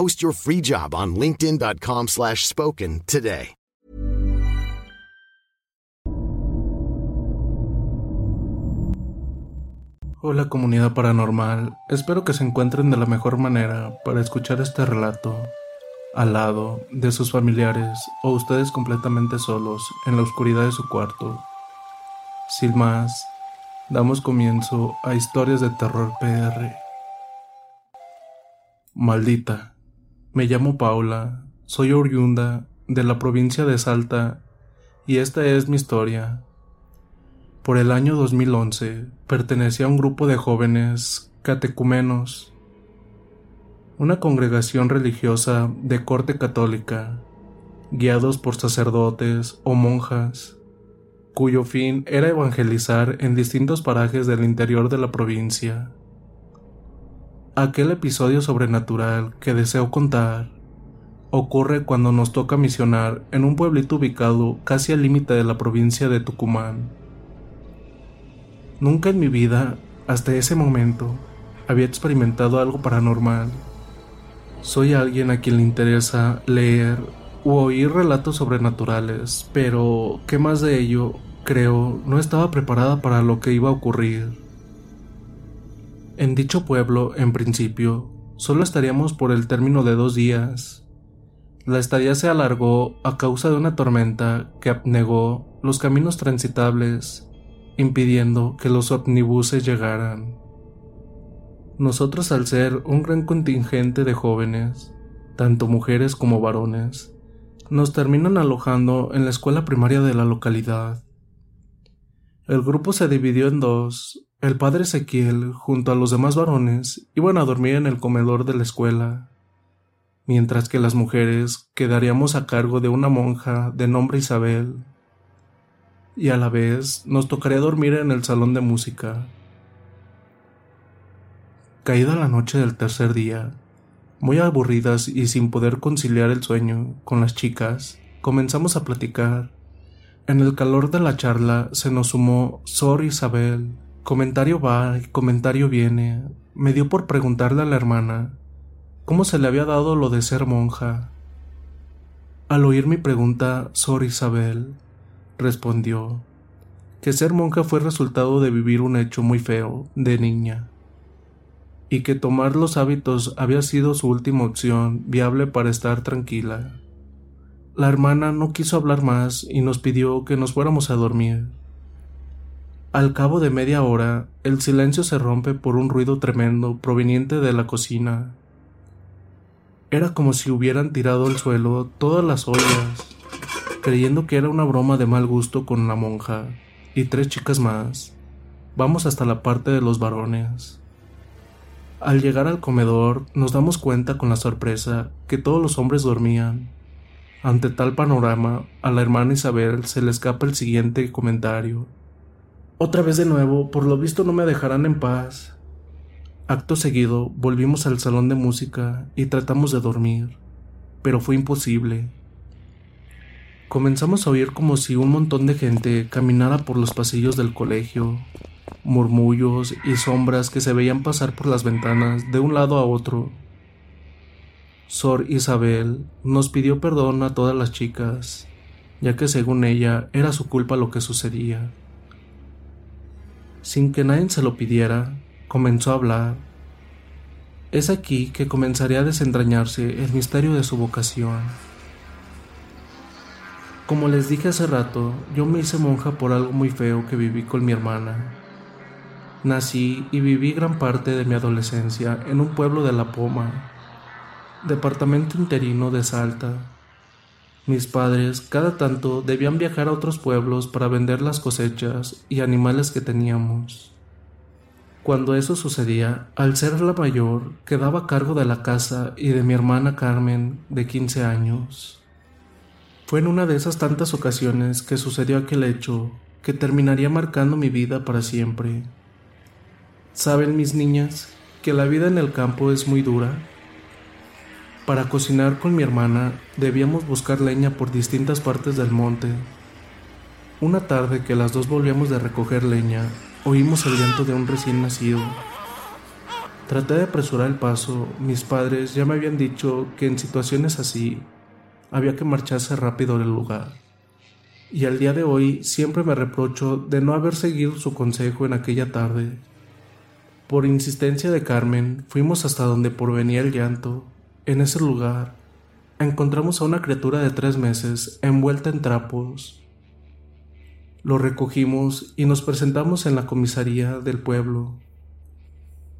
Post your free job on linkedin.com/spoken slash spoken today. Hola comunidad paranormal, espero que se encuentren de la mejor manera para escuchar este relato al lado de sus familiares o ustedes completamente solos en la oscuridad de su cuarto. Sin más, damos comienzo a historias de terror PR. Maldita. Me llamo Paula, soy oriunda de la provincia de Salta y esta es mi historia. Por el año 2011 pertenecía a un grupo de jóvenes catecumenos, una congregación religiosa de corte católica, guiados por sacerdotes o monjas, cuyo fin era evangelizar en distintos parajes del interior de la provincia. Aquel episodio sobrenatural que deseo contar ocurre cuando nos toca misionar en un pueblito ubicado casi al límite de la provincia de Tucumán. Nunca en mi vida, hasta ese momento, había experimentado algo paranormal. Soy alguien a quien le interesa leer u oír relatos sobrenaturales, pero ¿qué más de ello? Creo, no estaba preparada para lo que iba a ocurrir. En dicho pueblo, en principio, solo estaríamos por el término de dos días, La estadía se alargó a causa de una tormenta que abnegó los caminos transitables, impidiendo que los omnibuses llegaran. Nosotros al ser un gran contingente de jóvenes, tanto mujeres como varones, nos terminan alojando en la escuela primaria de la localidad. El grupo se dividió en dos. El padre Ezequiel, junto a los demás varones, iban a dormir en el comedor de la escuela, mientras que las mujeres quedaríamos a cargo de una monja de nombre Isabel, y a la vez nos tocaría dormir en el salón de música. Caída la noche del tercer día, muy aburridas y sin poder conciliar el sueño con las chicas, comenzamos a platicar. En el calor de la charla se nos sumó Sor Isabel. Comentario va y comentario viene. Me dio por preguntarle a la hermana cómo se le había dado lo de ser monja. Al oír mi pregunta, Sor Isabel respondió que ser monja fue resultado de vivir un hecho muy feo de niña y que tomar los hábitos había sido su última opción viable para estar tranquila. La hermana no quiso hablar más y nos pidió que nos fuéramos a dormir. Al cabo de media hora, el silencio se rompe por un ruido tremendo proveniente de la cocina. Era como si hubieran tirado al suelo todas las ollas, creyendo que era una broma de mal gusto con la monja y tres chicas más. Vamos hasta la parte de los varones. Al llegar al comedor nos damos cuenta con la sorpresa que todos los hombres dormían. Ante tal panorama, a la hermana Isabel se le escapa el siguiente comentario. Otra vez de nuevo, por lo visto no me dejarán en paz. Acto seguido, volvimos al salón de música y tratamos de dormir, pero fue imposible. Comenzamos a oír como si un montón de gente caminara por los pasillos del colegio, murmullos y sombras que se veían pasar por las ventanas de un lado a otro. Sor Isabel nos pidió perdón a todas las chicas, ya que según ella era su culpa lo que sucedía. Sin que nadie se lo pidiera, comenzó a hablar. Es aquí que comenzaría a desentrañarse el misterio de su vocación. Como les dije hace rato, yo me hice monja por algo muy feo que viví con mi hermana. Nací y viví gran parte de mi adolescencia en un pueblo de La Poma, departamento interino de Salta. Mis padres cada tanto debían viajar a otros pueblos para vender las cosechas y animales que teníamos. Cuando eso sucedía, al ser la mayor, quedaba a cargo de la casa y de mi hermana Carmen, de 15 años. Fue en una de esas tantas ocasiones que sucedió aquel hecho que terminaría marcando mi vida para siempre. Saben mis niñas que la vida en el campo es muy dura. Para cocinar con mi hermana debíamos buscar leña por distintas partes del monte. Una tarde que las dos volvíamos de recoger leña, oímos el llanto de un recién nacido. Traté de apresurar el paso, mis padres ya me habían dicho que en situaciones así había que marcharse rápido del lugar. Y al día de hoy siempre me reprocho de no haber seguido su consejo en aquella tarde. Por insistencia de Carmen, fuimos hasta donde provenía el llanto. En ese lugar, encontramos a una criatura de tres meses envuelta en trapos. Lo recogimos y nos presentamos en la comisaría del pueblo.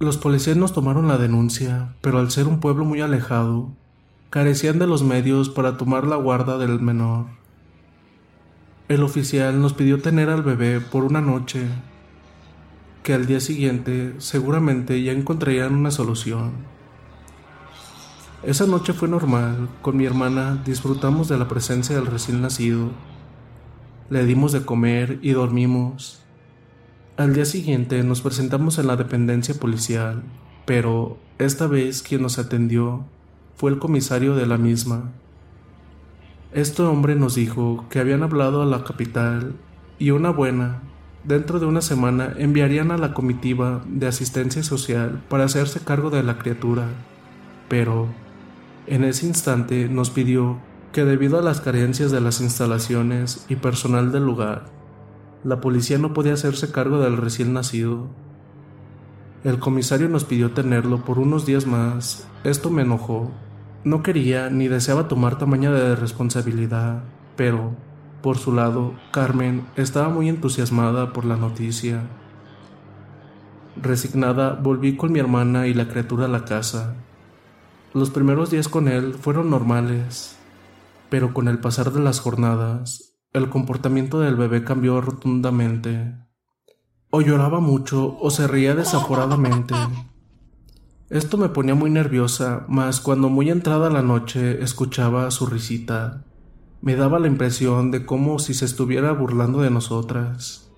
Los policías nos tomaron la denuncia, pero al ser un pueblo muy alejado, carecían de los medios para tomar la guarda del menor. El oficial nos pidió tener al bebé por una noche que al día siguiente seguramente ya encontrarían una solución. Esa noche fue normal, con mi hermana disfrutamos de la presencia del recién nacido, le dimos de comer y dormimos. Al día siguiente nos presentamos en la dependencia policial, pero esta vez quien nos atendió fue el comisario de la misma. Este hombre nos dijo que habían hablado a la capital y una buena, Dentro de una semana enviarían a la comitiva de asistencia social para hacerse cargo de la criatura, pero en ese instante nos pidió que debido a las carencias de las instalaciones y personal del lugar, la policía no podía hacerse cargo del recién nacido. El comisario nos pidió tenerlo por unos días más, esto me enojó, No quería ni deseaba tomar tamaña de responsabilidad, pero, por su lado, Carmen estaba muy entusiasmada por la noticia. Resignada, volví con mi hermana y la criatura a la casa. Los primeros días con él fueron normales, pero con el pasar de las jornadas, el comportamiento del bebé cambió rotundamente. O lloraba mucho o se reía desaforadamente. Esto me ponía muy nerviosa, mas cuando muy entrada la noche escuchaba su risita, me daba la impresión de como si se estuviera burlando de nosotras.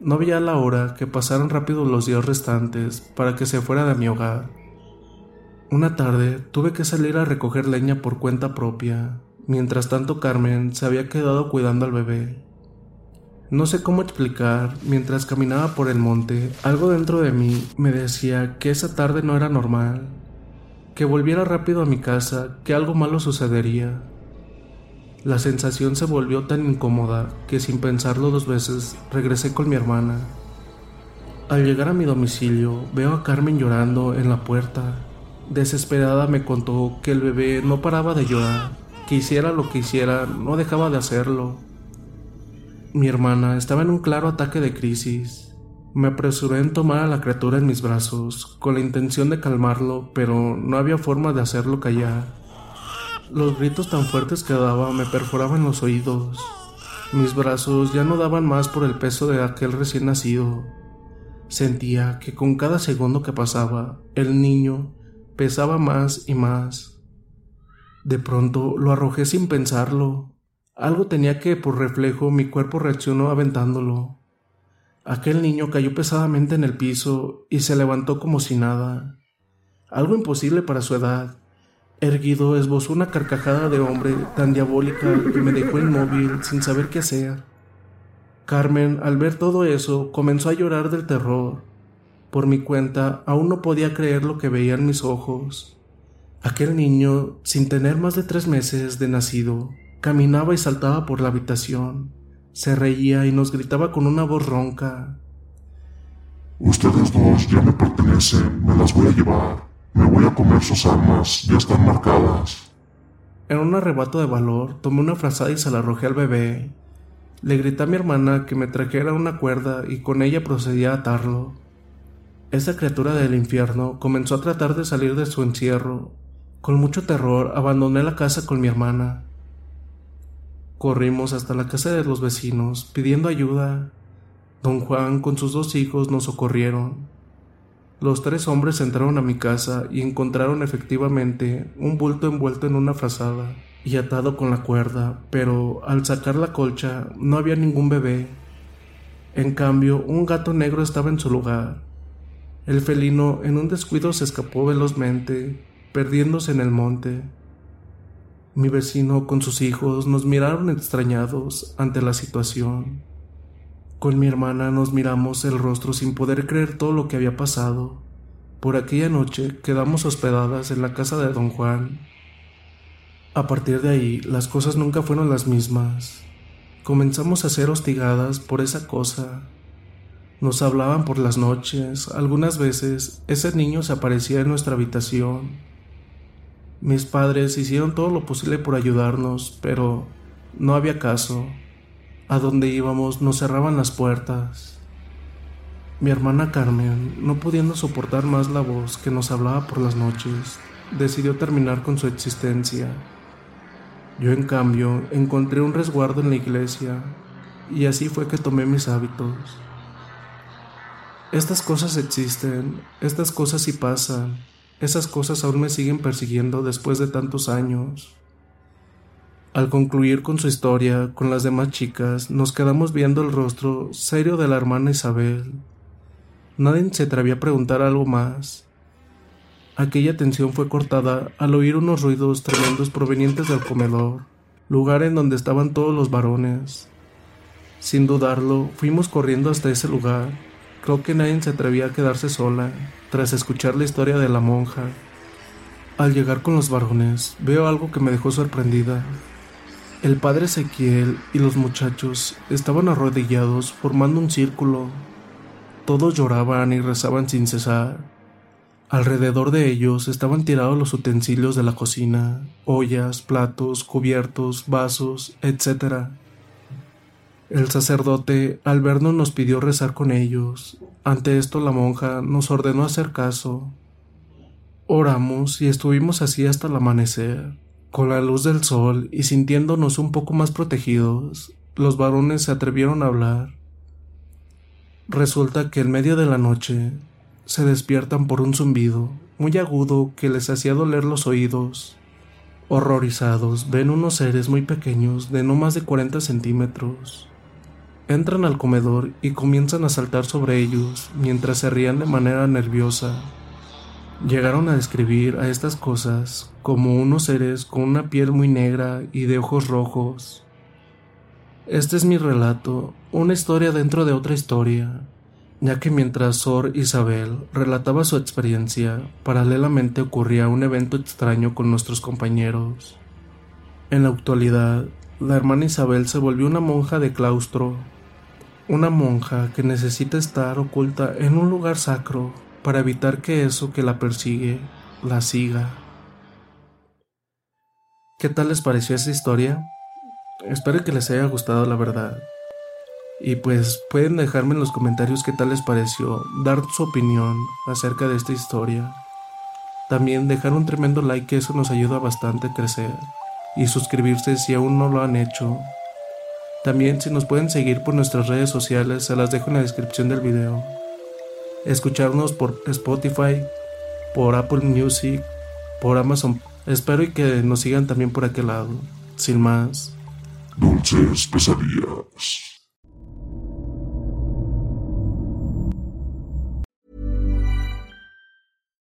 No veía la hora que pasaran rápido los días restantes para que se fuera de mi hogar. Una tarde tuve que salir a recoger leña por cuenta propia, mientras tanto Carmen se había quedado cuidando al bebé. No sé cómo explicar, mientras caminaba por el monte, algo dentro de mí me decía que esa tarde no era normal, que volviera rápido a mi casa, que algo malo sucedería. La sensación se volvió tan incómoda que sin pensarlo dos veces regresé con mi hermana. Al llegar a mi domicilio veo a Carmen llorando en la puerta. Desesperada me contó que el bebé no paraba de llorar, que hiciera lo que hiciera, no dejaba de hacerlo mi hermana estaba en un claro ataque de crisis. Me apresuré en tomar a la criatura en mis brazos, con la intención de calmarlo, pero no había forma de hacerlo callar. Los gritos tan fuertes que daba me perforaban los oídos. Mis brazos ya no daban más por el peso de aquel recién nacido. Sentía que con cada segundo que pasaba, el niño pesaba más y más. De pronto lo arrojé sin pensarlo. Algo tenía que, por reflejo, mi cuerpo reaccionó aventándolo. Aquel niño cayó pesadamente en el piso y se levantó como si nada. Algo imposible para su edad. Erguido esbozó una carcajada de hombre tan diabólica que me dejó inmóvil sin saber qué hacer. Carmen, al ver todo eso, comenzó a llorar del terror. Por mi cuenta, aún no podía creer lo que veía en mis ojos. Aquel niño, sin tener más de tres meses de nacido, Caminaba y saltaba por la habitación, se reía y nos gritaba con una voz ronca. Ustedes dos ya me pertenecen, me las voy a llevar, me voy a comer sus armas, ya están marcadas. En un arrebato de valor, tomé una frazada y se la arrojé al bebé. Le grité a mi hermana que me trajera una cuerda y con ella procedí a atarlo. Esa criatura del infierno comenzó a tratar de salir de su encierro. Con mucho terror abandoné la casa con mi hermana. Corrimos hasta la casa de los vecinos pidiendo ayuda. Don Juan con sus dos hijos nos socorrieron. Los tres hombres entraron a mi casa y encontraron efectivamente un bulto envuelto en una frazada y atado con la cuerda, pero al sacar la colcha no había ningún bebé. En cambio, un gato negro estaba en su lugar. El felino en un descuido se escapó velozmente, perdiéndose en el monte. Mi vecino con sus hijos nos miraron extrañados ante la situación. Con mi hermana nos miramos el rostro sin poder creer todo lo que había pasado. Por aquella noche quedamos hospedadas en la casa de don Juan. A partir de ahí las cosas nunca fueron las mismas. Comenzamos a ser hostigadas por esa cosa. Nos hablaban por las noches, algunas veces ese niño se aparecía en nuestra habitación mis padres hicieron todo lo posible por ayudarnos, pero no había caso. A donde íbamos nos cerraban las puertas. Mi hermana Carmen, no pudiendo soportar más la voz que nos hablaba por las noches, decidió terminar con su existencia. Yo en cambio encontré un resguardo en la iglesia y así fue que tomé mis hábitos. Estas cosas existen, estas cosas sí pasan, esas cosas aún me siguen persiguiendo después de tantos años. Al concluir con su historia con las demás chicas, nos quedamos viendo el rostro serio de la hermana Isabel. Nadie se atrevía a preguntar algo más. Aquella tensión fue cortada al oír unos ruidos tremendos provenientes del comedor, lugar en donde estaban todos los varones. Sin dudarlo, fuimos corriendo hasta ese lugar Creo que nadie se atrevía a quedarse sola tras escuchar la historia de la monja. Al llegar con los varones, veo algo que me dejó sorprendida. El padre Ezequiel y los muchachos estaban arrodillados formando un círculo. Todos lloraban y rezaban sin cesar. Alrededor de ellos estaban tirados los utensilios de la cocina, ollas, platos, cubiertos, vasos, etc. El sacerdote, al vernos, nos pidió rezar con ellos. Ante esto la monja nos ordenó hacer caso. Oramos y estuvimos así hasta el amanecer. Con la luz del sol y sintiéndonos un poco más protegidos, los varones se atrevieron a hablar. Resulta que en medio de la noche se despiertan por un zumbido muy agudo que les hacía doler los oídos. Horrorizados, ven unos seres muy pequeños de no más de 40 centímetros. Entran al comedor y comienzan a saltar sobre ellos mientras se rían de manera nerviosa. Llegaron a describir a estas cosas como unos seres con una piel muy negra y de ojos rojos. Este es mi relato, una historia dentro de otra historia, ya que mientras Sor Isabel relataba su experiencia, paralelamente ocurría un evento extraño con nuestros compañeros. En la actualidad, la hermana Isabel se volvió una monja de claustro, una monja que necesita estar oculta en un lugar sacro para evitar que eso que la persigue la siga. ¿Qué tal les pareció esa historia? Espero que les haya gustado la verdad. Y pues pueden dejarme en los comentarios qué tal les pareció, dar su opinión acerca de esta historia. También dejar un tremendo like que eso nos ayuda bastante a crecer. Y suscribirse si aún no lo han hecho. También si nos pueden seguir por nuestras redes sociales se las dejo en la descripción del video. Escucharnos por Spotify, por Apple Music, por Amazon. Espero y que nos sigan también por aquel lado. Sin más. Dulces pesadillas.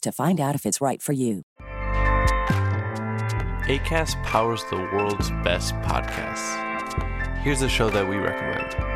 to find out if it's right for you. ACAST powers the world's best podcasts. Here's a show that we recommend.